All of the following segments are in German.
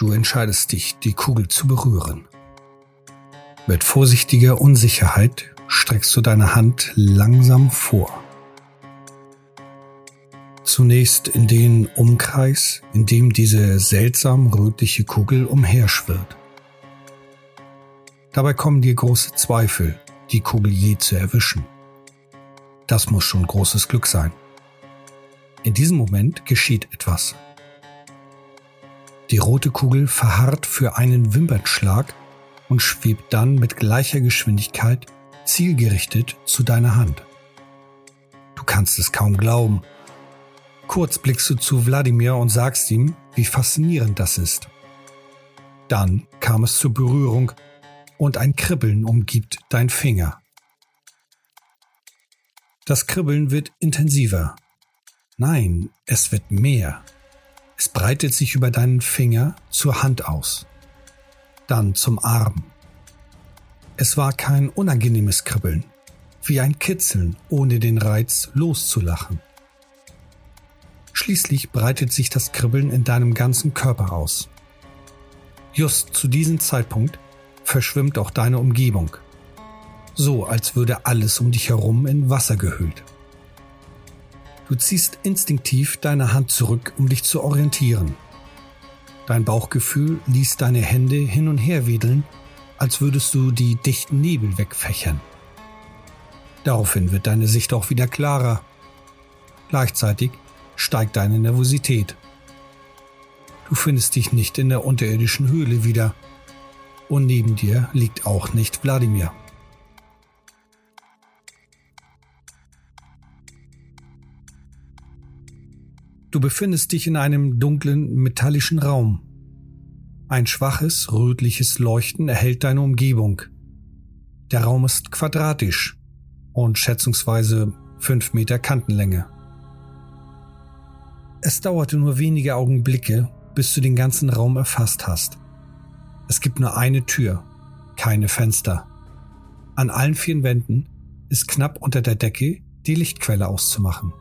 Du entscheidest dich, die Kugel zu berühren. Mit vorsichtiger Unsicherheit streckst du deine Hand langsam vor. Zunächst in den Umkreis, in dem diese seltsam rötliche Kugel umherschwirrt. Dabei kommen dir große Zweifel, die Kugel je zu erwischen. Das muss schon großes Glück sein. In diesem Moment geschieht etwas. Die rote Kugel verharrt für einen Wimpernschlag und schwebt dann mit gleicher Geschwindigkeit zielgerichtet zu deiner Hand. Du kannst es kaum glauben. Kurz blickst du zu Wladimir und sagst ihm, wie faszinierend das ist. Dann kam es zur Berührung und ein Kribbeln umgibt dein Finger. Das Kribbeln wird intensiver. Nein, es wird mehr. Es breitet sich über deinen Finger zur Hand aus. Dann zum Arm. Es war kein unangenehmes Kribbeln, wie ein Kitzeln, ohne den Reiz loszulachen. Schließlich breitet sich das Kribbeln in deinem ganzen Körper aus. Just zu diesem Zeitpunkt verschwimmt auch deine Umgebung. So als würde alles um dich herum in Wasser gehüllt. Du ziehst instinktiv deine Hand zurück, um dich zu orientieren. Dein Bauchgefühl ließ deine Hände hin und her wedeln, als würdest du die dichten Nebel wegfächern. Daraufhin wird deine Sicht auch wieder klarer. Gleichzeitig steigt deine Nervosität. Du findest dich nicht in der unterirdischen Höhle wieder, und neben dir liegt auch nicht Wladimir. Du befindest dich in einem dunklen, metallischen Raum. Ein schwaches, rötliches Leuchten erhellt deine Umgebung. Der Raum ist quadratisch und schätzungsweise fünf Meter Kantenlänge. Es dauerte nur wenige Augenblicke, bis du den ganzen Raum erfasst hast. Es gibt nur eine Tür, keine Fenster. An allen vier Wänden ist knapp unter der Decke die Lichtquelle auszumachen.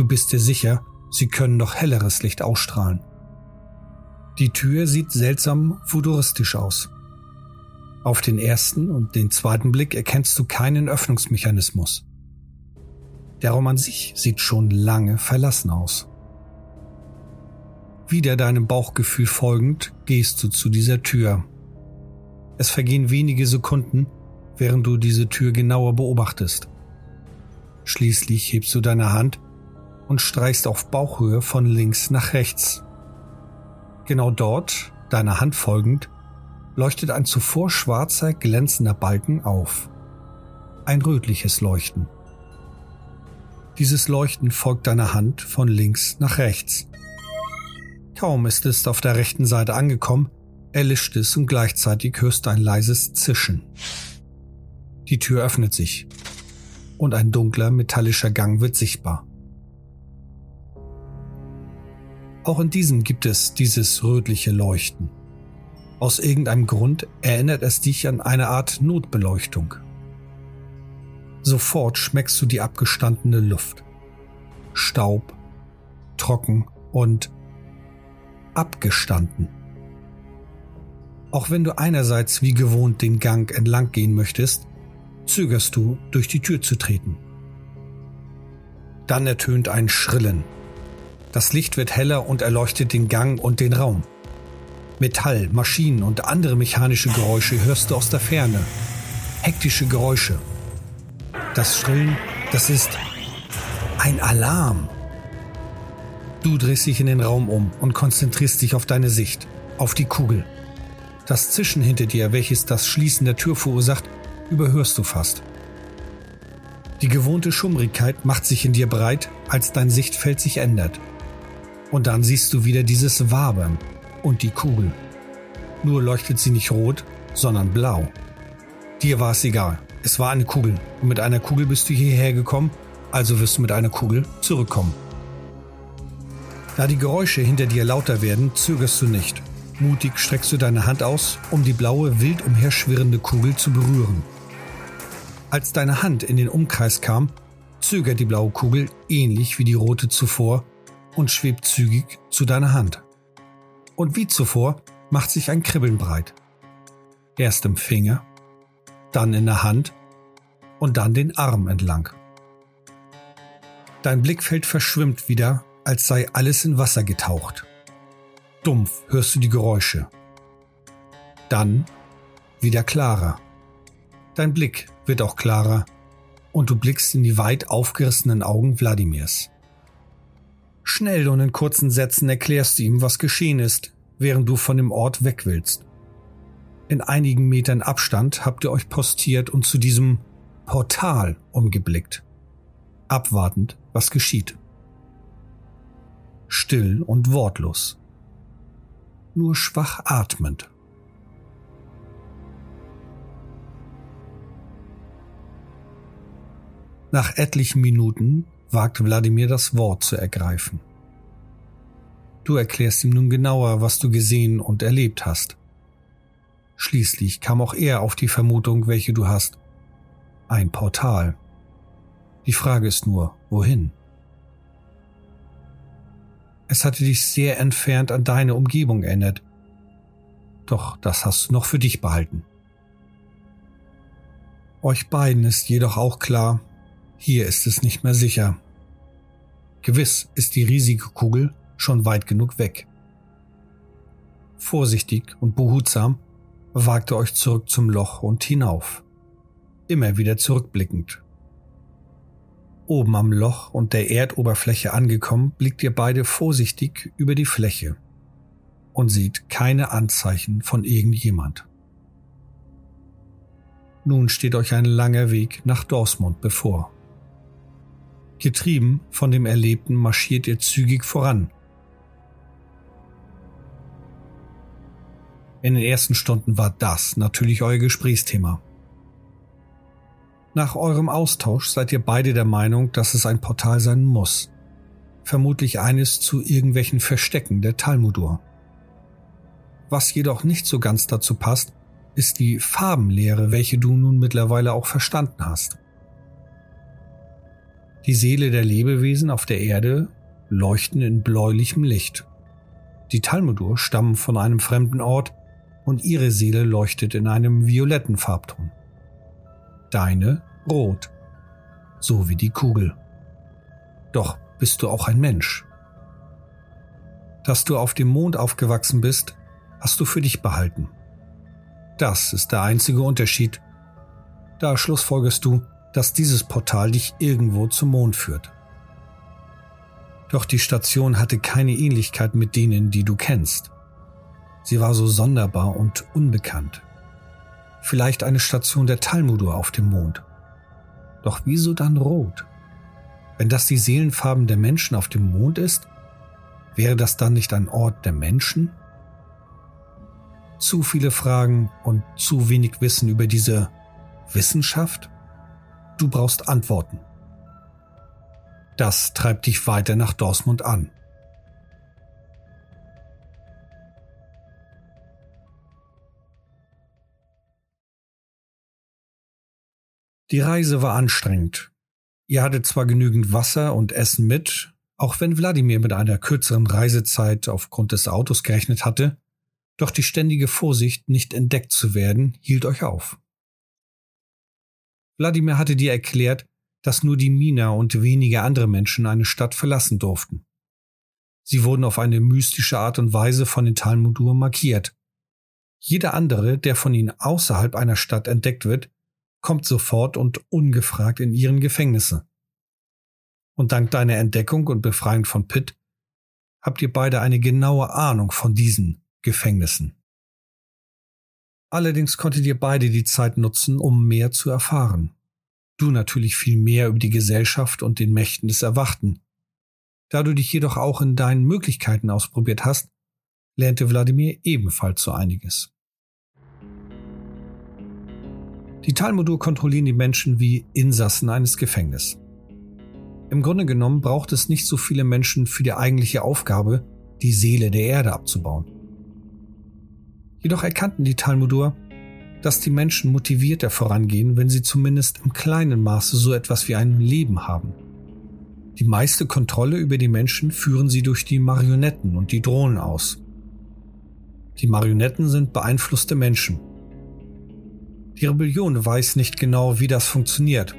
Du bist dir sicher, sie können noch helleres Licht ausstrahlen. Die Tür sieht seltsam futuristisch aus. Auf den ersten und den zweiten Blick erkennst du keinen Öffnungsmechanismus. Der Raum an sich sieht schon lange verlassen aus. Wieder deinem Bauchgefühl folgend gehst du zu dieser Tür. Es vergehen wenige Sekunden, während du diese Tür genauer beobachtest. Schließlich hebst du deine Hand und streichst auf Bauchhöhe von links nach rechts. Genau dort, deiner Hand folgend, leuchtet ein zuvor schwarzer, glänzender Balken auf. Ein rötliches Leuchten. Dieses Leuchten folgt deiner Hand von links nach rechts. Kaum ist es auf der rechten Seite angekommen, erlischt es und gleichzeitig hörst du ein leises Zischen. Die Tür öffnet sich und ein dunkler metallischer Gang wird sichtbar. Auch in diesem gibt es dieses rötliche Leuchten. Aus irgendeinem Grund erinnert es dich an eine Art Notbeleuchtung. Sofort schmeckst du die abgestandene Luft. Staub, trocken und abgestanden. Auch wenn du einerseits wie gewohnt den Gang entlang gehen möchtest, zögerst du, durch die Tür zu treten. Dann ertönt ein Schrillen. Das Licht wird heller und erleuchtet den Gang und den Raum. Metall, Maschinen und andere mechanische Geräusche hörst du aus der Ferne. Hektische Geräusche. Das Schrillen, das ist ein Alarm. Du drehst dich in den Raum um und konzentrierst dich auf deine Sicht, auf die Kugel. Das Zischen hinter dir, welches das Schließen der Tür verursacht, überhörst du fast. Die gewohnte Schummrigkeit macht sich in dir breit, als dein Sichtfeld sich ändert. Und dann siehst du wieder dieses Wabern und die Kugel. Nur leuchtet sie nicht rot, sondern blau. Dir war es egal. Es war eine Kugel. Und mit einer Kugel bist du hierher gekommen, also wirst du mit einer Kugel zurückkommen. Da die Geräusche hinter dir lauter werden, zögerst du nicht. Mutig streckst du deine Hand aus, um die blaue, wild umherschwirrende Kugel zu berühren. Als deine Hand in den Umkreis kam, zögert die blaue Kugel ähnlich wie die rote zuvor und schwebt zügig zu deiner Hand. Und wie zuvor macht sich ein Kribbeln breit. Erst im Finger, dann in der Hand und dann den Arm entlang. Dein Blickfeld verschwimmt wieder, als sei alles in Wasser getaucht. Dumpf hörst du die Geräusche. Dann wieder klarer. Dein Blick wird auch klarer und du blickst in die weit aufgerissenen Augen Wladimirs. Schnell und in kurzen Sätzen erklärst du ihm, was geschehen ist, während du von dem Ort weg willst. In einigen Metern Abstand habt ihr euch postiert und zu diesem Portal umgeblickt, abwartend, was geschieht. Still und wortlos, nur schwach atmend. Nach etlichen Minuten wagt Wladimir das Wort zu ergreifen. Du erklärst ihm nun genauer, was du gesehen und erlebt hast. Schließlich kam auch er auf die Vermutung, welche du hast. Ein Portal. Die Frage ist nur, wohin? Es hatte dich sehr entfernt an deine Umgebung erinnert. Doch das hast du noch für dich behalten. Euch beiden ist jedoch auch klar, hier ist es nicht mehr sicher. Gewiss ist die riesige Kugel schon weit genug weg. Vorsichtig und behutsam wagt ihr euch zurück zum Loch und hinauf. Immer wieder zurückblickend. Oben am Loch und der Erdoberfläche angekommen, blickt ihr beide vorsichtig über die Fläche und seht keine Anzeichen von irgendjemand. Nun steht euch ein langer Weg nach Dorsmund bevor. Getrieben von dem Erlebten marschiert ihr zügig voran. In den ersten Stunden war das natürlich euer Gesprächsthema. Nach eurem Austausch seid ihr beide der Meinung, dass es ein Portal sein muss. Vermutlich eines zu irgendwelchen Verstecken der Talmudur. Was jedoch nicht so ganz dazu passt, ist die Farbenlehre, welche du nun mittlerweile auch verstanden hast. Die Seele der Lebewesen auf der Erde leuchten in bläulichem Licht. Die Talmudur stammen von einem fremden Ort und ihre Seele leuchtet in einem violetten Farbton. Deine rot, so wie die Kugel. Doch bist du auch ein Mensch. Dass du auf dem Mond aufgewachsen bist, hast du für dich behalten. Das ist der einzige Unterschied. Da schlussfolgerst du, dass dieses Portal dich irgendwo zum Mond führt. Doch die Station hatte keine Ähnlichkeit mit denen, die du kennst. Sie war so sonderbar und unbekannt. Vielleicht eine Station der Talmudur auf dem Mond. Doch wieso dann rot? Wenn das die Seelenfarben der Menschen auf dem Mond ist, wäre das dann nicht ein Ort der Menschen? Zu viele Fragen und zu wenig Wissen über diese Wissenschaft? Du brauchst Antworten. Das treibt dich weiter nach Dortmund an. Die Reise war anstrengend. Ihr hattet zwar genügend Wasser und Essen mit, auch wenn Wladimir mit einer kürzeren Reisezeit aufgrund des Autos gerechnet hatte, doch die ständige Vorsicht, nicht entdeckt zu werden, hielt euch auf. Wladimir hatte dir erklärt, dass nur die Miner und wenige andere Menschen eine Stadt verlassen durften. Sie wurden auf eine mystische Art und Weise von den Talmudur markiert. Jeder andere, der von ihnen außerhalb einer Stadt entdeckt wird, kommt sofort und ungefragt in ihren Gefängnisse. Und dank deiner Entdeckung und Befreiung von Pitt habt ihr beide eine genaue Ahnung von diesen Gefängnissen. Allerdings konntet ihr beide die Zeit nutzen, um mehr zu erfahren. Du natürlich viel mehr über die Gesellschaft und den Mächten des Erwachten. Da du dich jedoch auch in deinen Möglichkeiten ausprobiert hast, lernte Wladimir ebenfalls so einiges. Die Talmudur kontrollieren die Menschen wie Insassen eines Gefängnisses. Im Grunde genommen braucht es nicht so viele Menschen für die eigentliche Aufgabe, die Seele der Erde abzubauen. Jedoch erkannten die Talmudur, dass die Menschen motivierter vorangehen, wenn sie zumindest im kleinen Maße so etwas wie ein Leben haben. Die meiste Kontrolle über die Menschen führen sie durch die Marionetten und die Drohnen aus. Die Marionetten sind beeinflusste Menschen. Die Rebellion weiß nicht genau, wie das funktioniert.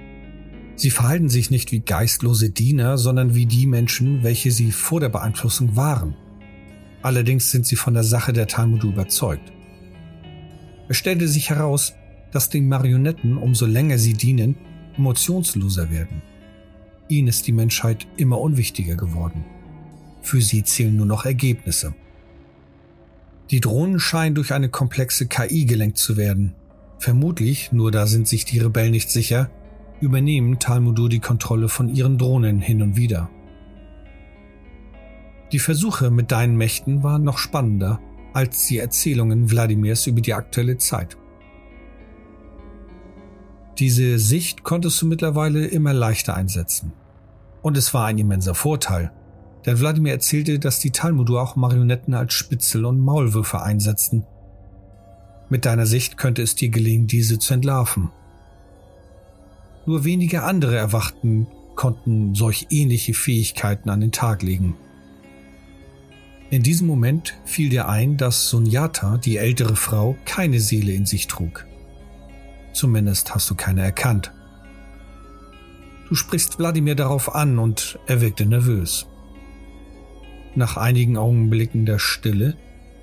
Sie verhalten sich nicht wie geistlose Diener, sondern wie die Menschen, welche sie vor der Beeinflussung waren. Allerdings sind sie von der Sache der Talmud überzeugt. Es stellte sich heraus, dass die Marionetten, umso länger sie dienen, emotionsloser werden. Ihnen ist die Menschheit immer unwichtiger geworden. Für sie zählen nur noch Ergebnisse. Die Drohnen scheinen durch eine komplexe KI gelenkt zu werden. Vermutlich, nur da sind sich die Rebellen nicht sicher, übernehmen Talmudur die Kontrolle von ihren Drohnen hin und wieder. Die Versuche mit deinen Mächten waren noch spannender als die Erzählungen Wladimirs über die aktuelle Zeit. Diese Sicht konntest du mittlerweile immer leichter einsetzen. Und es war ein immenser Vorteil, denn Wladimir erzählte, dass die Talmudur auch Marionetten als Spitzel und Maulwürfe einsetzten. Mit deiner Sicht könnte es dir gelingen, diese zu entlarven. Nur wenige andere Erwachten konnten solch ähnliche Fähigkeiten an den Tag legen. In diesem Moment fiel dir ein, dass Sunyata, die ältere Frau, keine Seele in sich trug. Zumindest hast du keine erkannt. Du sprichst Wladimir darauf an und er wirkte nervös. Nach einigen Augenblicken der Stille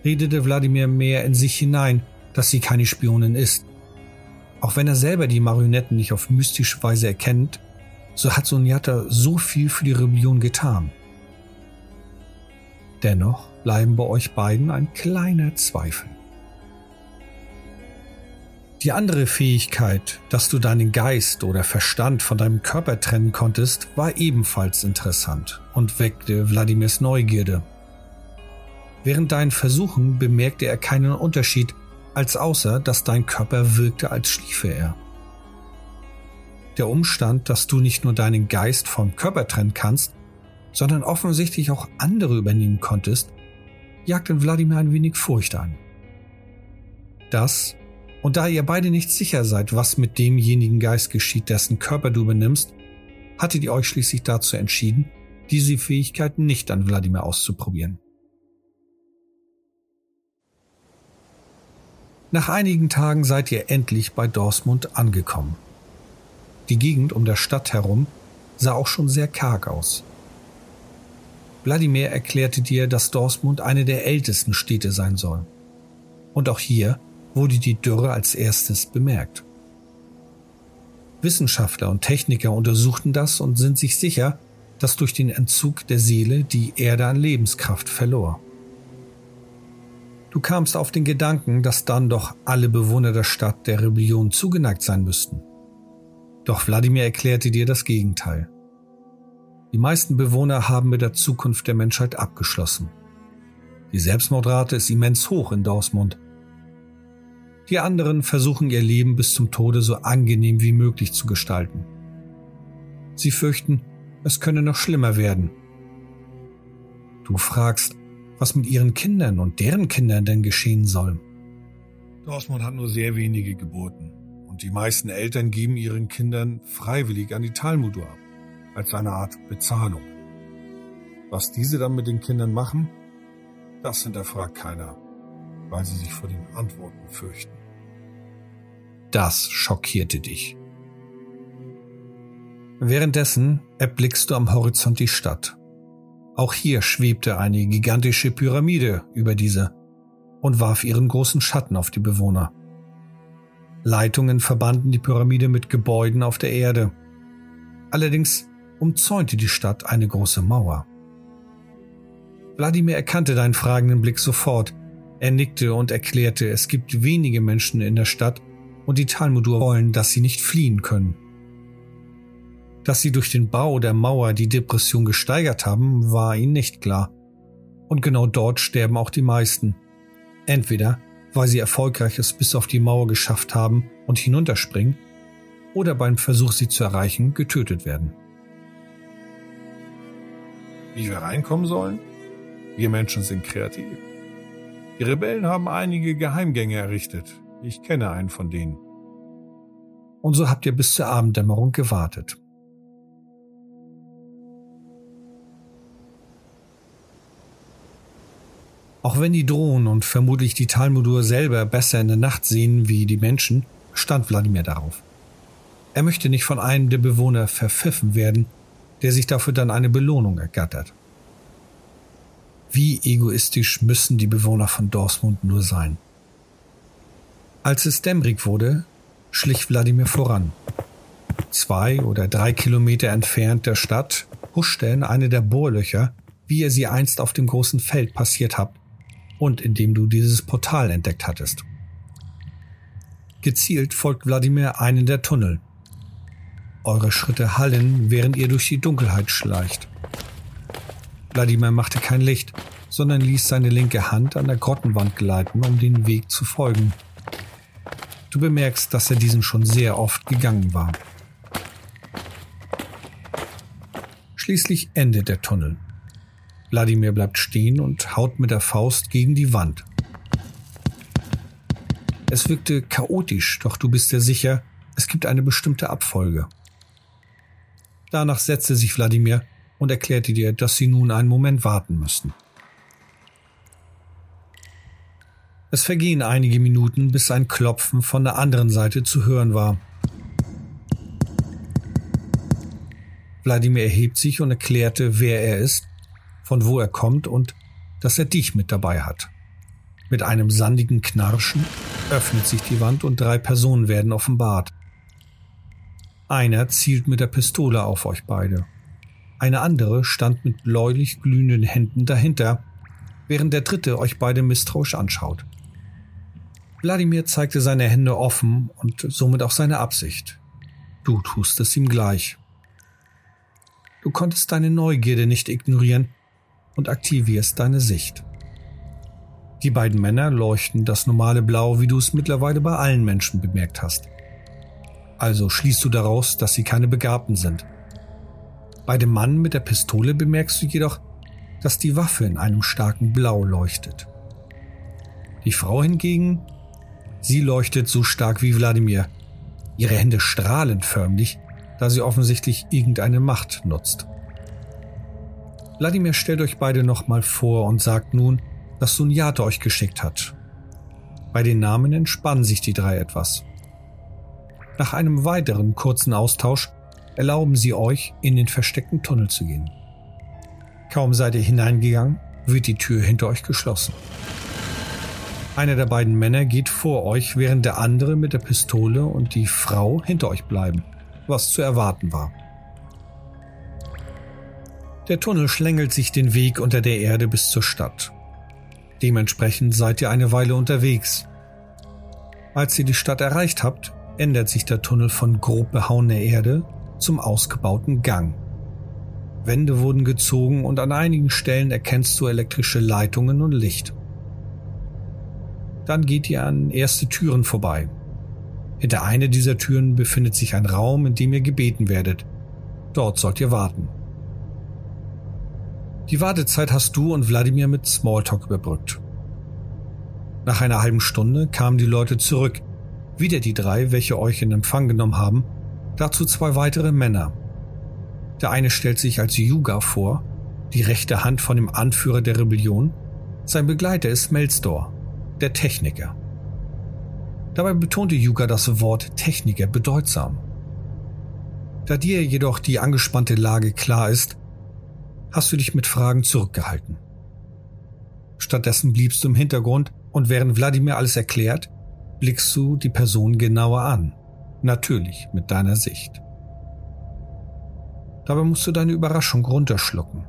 redete Wladimir mehr in sich hinein, dass sie keine Spionin ist. Auch wenn er selber die Marionetten nicht auf mystische Weise erkennt, so hat Sunyata so viel für die Rebellion getan. Dennoch bleiben bei euch beiden ein kleiner Zweifel. Die andere Fähigkeit, dass du deinen Geist oder Verstand von deinem Körper trennen konntest, war ebenfalls interessant und weckte Wladimirs Neugierde. Während deinen Versuchen bemerkte er keinen Unterschied, als außer, dass dein Körper wirkte, als schliefe er. Der Umstand, dass du nicht nur deinen Geist vom Körper trennen kannst, sondern offensichtlich auch andere übernehmen konntest, jagt in Wladimir ein wenig Furcht ein. Das und da ihr beide nicht sicher seid, was mit demjenigen Geist geschieht, dessen Körper du übernimmst, hattet ihr euch schließlich dazu entschieden, diese Fähigkeit nicht an Wladimir auszuprobieren. Nach einigen Tagen seid ihr endlich bei Dorsmund angekommen. Die Gegend um der Stadt herum sah auch schon sehr karg aus. Wladimir erklärte dir, dass Dorsmund eine der ältesten Städte sein soll. Und auch hier wurde die Dürre als erstes bemerkt. Wissenschaftler und Techniker untersuchten das und sind sich sicher, dass durch den Entzug der Seele die Erde an Lebenskraft verlor. Du kamst auf den Gedanken, dass dann doch alle Bewohner der Stadt der Rebellion zugeneigt sein müssten. Doch Wladimir erklärte dir das Gegenteil. Die meisten Bewohner haben mit der Zukunft der Menschheit abgeschlossen. Die Selbstmordrate ist immens hoch in Dortmund die anderen versuchen ihr Leben bis zum Tode so angenehm wie möglich zu gestalten. Sie fürchten, es könne noch schlimmer werden. Du fragst, was mit ihren Kindern und deren Kindern denn geschehen soll. Dortmund hat nur sehr wenige Geburten und die meisten Eltern geben ihren Kindern freiwillig an die Talmudur ab, als eine Art Bezahlung. Was diese dann mit den Kindern machen, das hinterfragt keiner, weil sie sich vor den Antworten fürchten. Das schockierte dich. Währenddessen erblickst du am Horizont die Stadt. Auch hier schwebte eine gigantische Pyramide über diese und warf ihren großen Schatten auf die Bewohner. Leitungen verbanden die Pyramide mit Gebäuden auf der Erde. Allerdings umzäunte die Stadt eine große Mauer. Wladimir erkannte deinen fragenden Blick sofort. Er nickte und erklärte, es gibt wenige Menschen in der Stadt, und die Talmudur wollen, dass sie nicht fliehen können. Dass sie durch den Bau der Mauer die Depression gesteigert haben, war ihnen nicht klar. Und genau dort sterben auch die meisten. Entweder weil sie erfolgreich es bis auf die Mauer geschafft haben und hinunterspringen, oder beim Versuch, sie zu erreichen, getötet werden. Wie wir reinkommen sollen? Wir Menschen sind kreativ. Die Rebellen haben einige Geheimgänge errichtet, ich kenne einen von denen. Und so habt ihr bis zur Abenddämmerung gewartet. Auch wenn die Drohnen und vermutlich die Talmudur selber besser in der Nacht sehen wie die Menschen, stand Wladimir darauf. Er möchte nicht von einem der Bewohner verpfiffen werden, der sich dafür dann eine Belohnung ergattert. Wie egoistisch müssen die Bewohner von Dortmund nur sein? Als es dämmerig wurde, schlich Wladimir voran. Zwei oder drei Kilometer entfernt der Stadt huschte in eine der Bohrlöcher, wie ihr sie einst auf dem großen Feld passiert habt und in dem du dieses Portal entdeckt hattest. Gezielt folgt Wladimir einen der Tunnel. Eure Schritte hallen, während ihr durch die Dunkelheit schleicht. Wladimir machte kein Licht, sondern ließ seine linke Hand an der Grottenwand gleiten, um den Weg zu folgen. Du bemerkst, dass er diesen schon sehr oft gegangen war. Schließlich endet der Tunnel. Wladimir bleibt stehen und haut mit der Faust gegen die Wand. Es wirkte chaotisch, doch du bist dir sicher, es gibt eine bestimmte Abfolge. Danach setzte sich Wladimir und erklärte dir, dass sie nun einen Moment warten müssten. Es vergehen einige Minuten, bis ein Klopfen von der anderen Seite zu hören war. Wladimir erhebt sich und erklärte, wer er ist, von wo er kommt und dass er dich mit dabei hat. Mit einem sandigen Knarschen öffnet sich die Wand und drei Personen werden offenbart. Einer zielt mit der Pistole auf euch beide. Eine andere stand mit bläulich glühenden Händen dahinter, während der dritte euch beide misstrauisch anschaut. Wladimir zeigte seine Hände offen und somit auch seine Absicht. Du tust es ihm gleich. Du konntest deine Neugierde nicht ignorieren und aktivierst deine Sicht. Die beiden Männer leuchten das normale Blau, wie du es mittlerweile bei allen Menschen bemerkt hast. Also schließt du daraus, dass sie keine Begabten sind. Bei dem Mann mit der Pistole bemerkst du jedoch, dass die Waffe in einem starken Blau leuchtet. Die Frau hingegen, sie leuchtet so stark wie Wladimir. Ihre Hände strahlen förmlich, da sie offensichtlich irgendeine Macht nutzt. Wladimir stellt euch beide nochmal vor und sagt nun, dass Sunyate euch geschickt hat. Bei den Namen entspannen sich die drei etwas. Nach einem weiteren kurzen Austausch erlauben sie euch, in den versteckten Tunnel zu gehen. Kaum seid ihr hineingegangen, wird die Tür hinter euch geschlossen. Einer der beiden Männer geht vor euch, während der andere mit der Pistole und die Frau hinter euch bleiben, was zu erwarten war. Der Tunnel schlängelt sich den Weg unter der Erde bis zur Stadt. Dementsprechend seid ihr eine Weile unterwegs. Als ihr die Stadt erreicht habt, ändert sich der Tunnel von grob behauener Erde zum ausgebauten Gang. Wände wurden gezogen und an einigen Stellen erkennst du elektrische Leitungen und Licht. Dann geht ihr an erste Türen vorbei. Hinter einer dieser Türen befindet sich ein Raum, in dem ihr gebeten werdet. Dort sollt ihr warten. Die Wartezeit hast du und Wladimir mit Smalltalk überbrückt. Nach einer halben Stunde kamen die Leute zurück, wieder die drei, welche euch in Empfang genommen haben, dazu zwei weitere Männer. Der eine stellt sich als Yuga vor, die rechte Hand von dem Anführer der Rebellion. Sein Begleiter ist Melstor, der Techniker. Dabei betonte Yuga das Wort Techniker bedeutsam. Da dir jedoch die angespannte Lage klar ist, hast du dich mit Fragen zurückgehalten. Stattdessen bliebst du im Hintergrund und während Wladimir alles erklärt, blickst du die Person genauer an. Natürlich mit deiner Sicht. Dabei musst du deine Überraschung runterschlucken.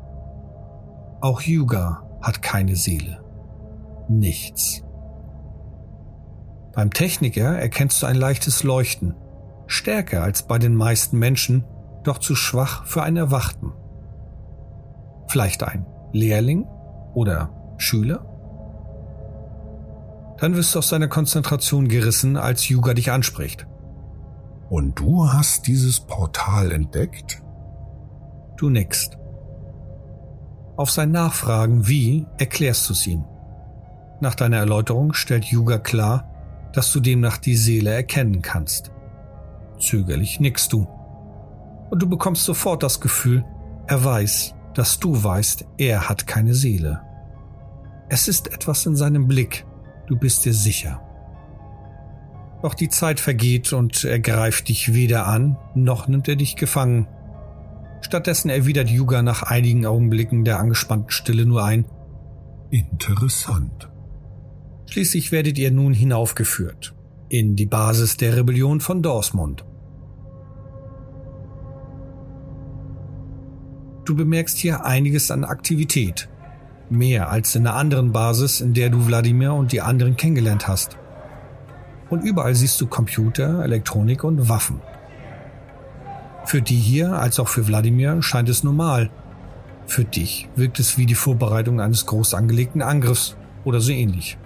Auch Yuga hat keine Seele. Nichts. Beim Techniker erkennst du ein leichtes Leuchten, stärker als bei den meisten Menschen, doch zu schwach für einen Erwachten. Vielleicht ein Lehrling oder Schüler? Dann wirst du aus deiner Konzentration gerissen, als Yuga dich anspricht. Und du hast dieses Portal entdeckt? Du nickst. Auf sein Nachfragen wie erklärst du es ihm. Nach deiner Erläuterung stellt Yuga klar, dass du demnach die Seele erkennen kannst. Zögerlich nickst du. Und du bekommst sofort das Gefühl, er weiß, dass du weißt, er hat keine Seele. Es ist etwas in seinem Blick. Du bist dir sicher. Doch die Zeit vergeht und er greift dich weder an, noch nimmt er dich gefangen. Stattdessen erwidert Yuga nach einigen Augenblicken der angespannten Stille nur ein Interessant. Schließlich werdet ihr nun hinaufgeführt in die Basis der Rebellion von Dorsmund. Du bemerkst hier einiges an Aktivität. Mehr als in einer anderen Basis, in der du Wladimir und die anderen kennengelernt hast. Und überall siehst du Computer, Elektronik und Waffen. Für die hier, als auch für Wladimir, scheint es normal. Für dich wirkt es wie die Vorbereitung eines groß angelegten Angriffs oder so ähnlich.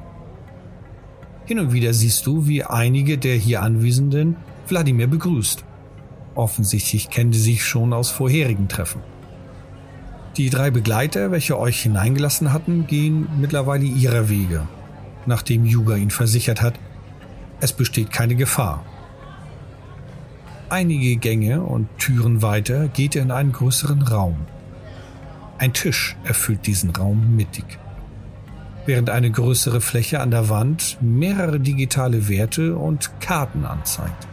Hin und wieder siehst du, wie einige der hier Anwesenden Wladimir begrüßt. Offensichtlich kennen sie sich schon aus vorherigen Treffen. Die drei Begleiter, welche euch hineingelassen hatten, gehen mittlerweile ihrer Wege, nachdem Yuga ihn versichert hat, es besteht keine Gefahr. Einige Gänge und Türen weiter geht er in einen größeren Raum. Ein Tisch erfüllt diesen Raum mittig. Während eine größere Fläche an der Wand mehrere digitale Werte und Karten anzeigt.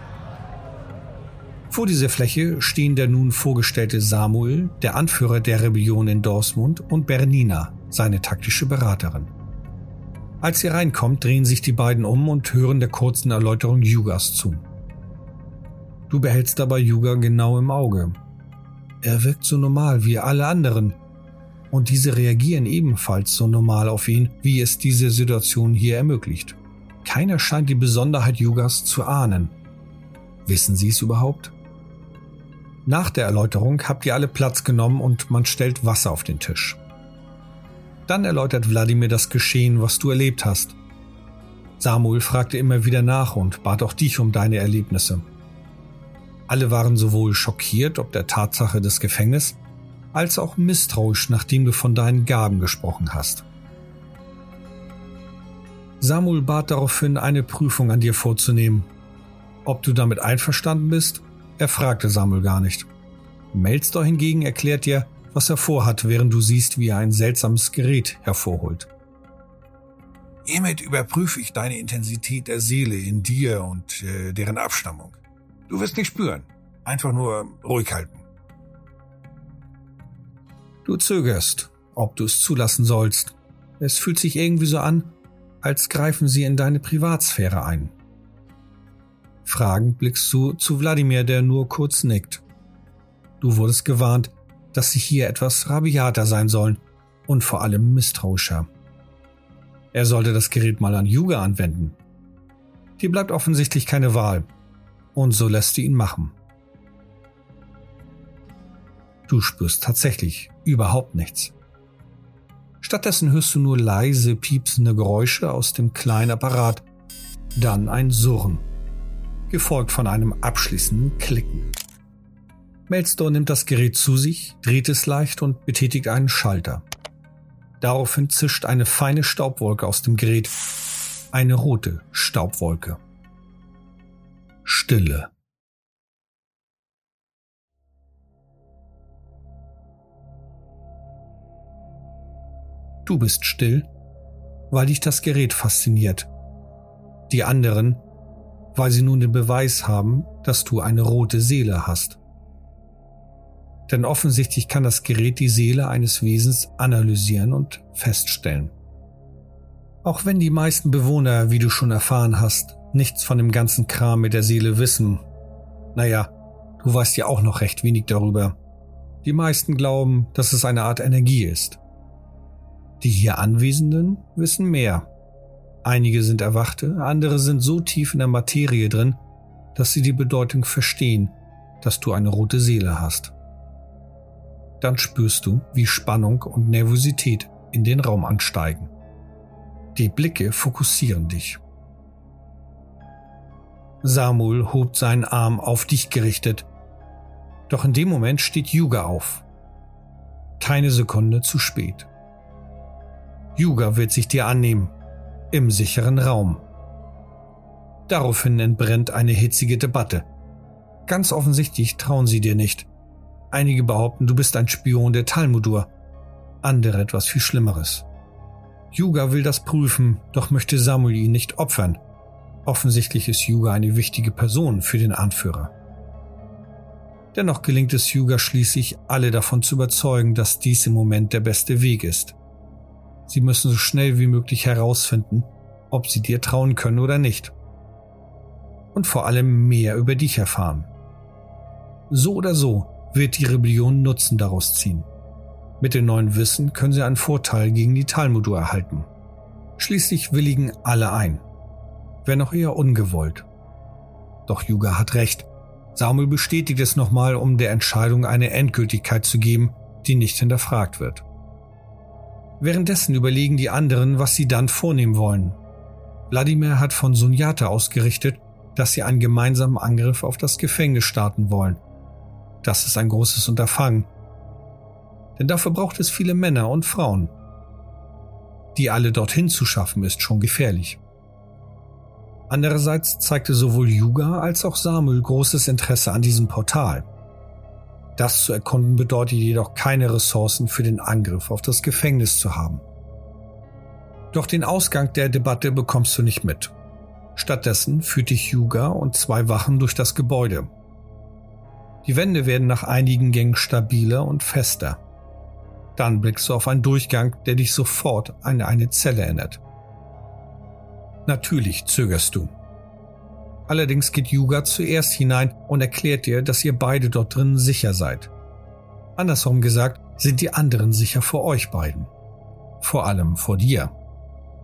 Vor dieser Fläche stehen der nun vorgestellte Samuel, der Anführer der Rebellion in Dorsmund, und Bernina, seine taktische Beraterin. Als sie reinkommt, drehen sich die beiden um und hören der kurzen Erläuterung Yugas zu. Du behältst dabei Yuga genau im Auge. Er wirkt so normal wie alle anderen, und diese reagieren ebenfalls so normal auf ihn, wie es diese Situation hier ermöglicht. Keiner scheint die Besonderheit Yugas zu ahnen. Wissen Sie es überhaupt? Nach der Erläuterung habt ihr alle Platz genommen und man stellt Wasser auf den Tisch. Dann erläutert Wladimir das Geschehen, was du erlebt hast. Samuel fragte immer wieder nach und bat auch dich um deine Erlebnisse. Alle waren sowohl schockiert ob der Tatsache des Gefängnisses, als auch misstrauisch, nachdem du von deinen Gaben gesprochen hast. Samuel bat daraufhin, eine Prüfung an dir vorzunehmen. Ob du damit einverstanden bist, er fragte Samuel gar nicht. Melster hingegen erklärt dir, was er vorhat, während du siehst, wie er ein seltsames Gerät hervorholt. Hiermit überprüfe ich deine Intensität der Seele in dir und äh, deren Abstammung. Du wirst nicht spüren. Einfach nur ruhig halten. Du zögerst, ob du es zulassen sollst. Es fühlt sich irgendwie so an, als greifen sie in deine Privatsphäre ein. Fragend blickst du zu Wladimir, der nur kurz nickt. Du wurdest gewarnt, dass sie hier etwas rabiater sein sollen und vor allem misstrauischer. Er sollte das Gerät mal an Yuga anwenden. Dir bleibt offensichtlich keine Wahl, und so lässt du ihn machen. Du spürst tatsächlich überhaupt nichts. Stattdessen hörst du nur leise piepsende Geräusche aus dem kleinen Apparat, dann ein Surren gefolgt von einem abschließenden Klicken. Melzdor nimmt das Gerät zu sich, dreht es leicht und betätigt einen Schalter. Daraufhin zischt eine feine Staubwolke aus dem Gerät. Eine rote Staubwolke. Stille. Du bist still, weil dich das Gerät fasziniert. Die anderen weil sie nun den Beweis haben, dass du eine rote Seele hast. Denn offensichtlich kann das Gerät die Seele eines Wesens analysieren und feststellen. Auch wenn die meisten Bewohner, wie du schon erfahren hast, nichts von dem ganzen Kram mit der Seele wissen, naja, du weißt ja auch noch recht wenig darüber. Die meisten glauben, dass es eine Art Energie ist. Die hier Anwesenden wissen mehr. Einige sind Erwachte, andere sind so tief in der Materie drin, dass sie die Bedeutung verstehen, dass du eine rote Seele hast. Dann spürst du, wie Spannung und Nervosität in den Raum ansteigen. Die Blicke fokussieren dich. Samuel hobt seinen Arm auf dich gerichtet. Doch in dem Moment steht Yuga auf. Keine Sekunde zu spät. Yuga wird sich dir annehmen im sicheren Raum. Daraufhin entbrennt eine hitzige Debatte. Ganz offensichtlich trauen sie dir nicht. Einige behaupten, du bist ein Spion der Talmudur, andere etwas viel Schlimmeres. Yuga will das prüfen, doch möchte Samuel ihn nicht opfern. Offensichtlich ist Yuga eine wichtige Person für den Anführer. Dennoch gelingt es Yuga schließlich, alle davon zu überzeugen, dass dies im Moment der beste Weg ist. Sie müssen so schnell wie möglich herausfinden, ob sie dir trauen können oder nicht. Und vor allem mehr über dich erfahren. So oder so wird die Rebellion Nutzen daraus ziehen. Mit dem neuen Wissen können sie einen Vorteil gegen die Talmudur erhalten. Schließlich willigen alle ein. Wenn auch eher ungewollt. Doch Yuga hat recht. Samuel bestätigt es nochmal, um der Entscheidung eine Endgültigkeit zu geben, die nicht hinterfragt wird. Währenddessen überlegen die anderen, was sie dann vornehmen wollen. Wladimir hat von Sunyata ausgerichtet, dass sie einen gemeinsamen Angriff auf das Gefängnis starten wollen. Das ist ein großes Unterfangen. Denn dafür braucht es viele Männer und Frauen. Die alle dorthin zu schaffen, ist schon gefährlich. Andererseits zeigte sowohl Yuga als auch Samuel großes Interesse an diesem Portal. Das zu erkunden bedeutet jedoch keine Ressourcen für den Angriff auf das Gefängnis zu haben. Doch den Ausgang der Debatte bekommst du nicht mit. Stattdessen führt dich Yuga und zwei Wachen durch das Gebäude. Die Wände werden nach einigen Gängen stabiler und fester. Dann blickst du auf einen Durchgang, der dich sofort an eine Zelle erinnert. Natürlich zögerst du. Allerdings geht Yuga zuerst hinein und erklärt dir, dass ihr beide dort drinnen sicher seid. Andersrum gesagt, sind die anderen sicher vor euch beiden. Vor allem vor dir.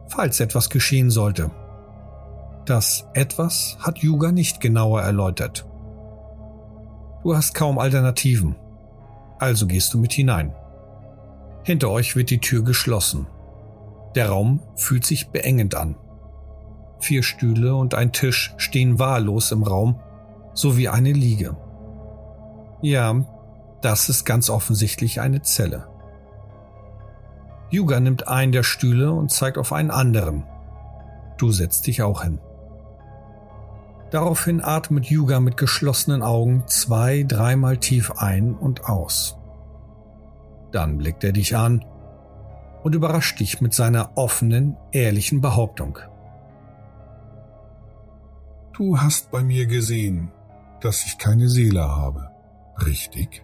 Falls etwas geschehen sollte. Das etwas hat Yuga nicht genauer erläutert. Du hast kaum Alternativen. Also gehst du mit hinein. Hinter euch wird die Tür geschlossen. Der Raum fühlt sich beengend an. Vier Stühle und ein Tisch stehen wahllos im Raum, sowie eine Liege. Ja, das ist ganz offensichtlich eine Zelle. Yuga nimmt einen der Stühle und zeigt auf einen anderen. Du setzt dich auch hin. Daraufhin atmet Yuga mit geschlossenen Augen zwei, dreimal tief ein und aus. Dann blickt er dich an und überrascht dich mit seiner offenen, ehrlichen Behauptung. Du hast bei mir gesehen, dass ich keine Seele habe, richtig?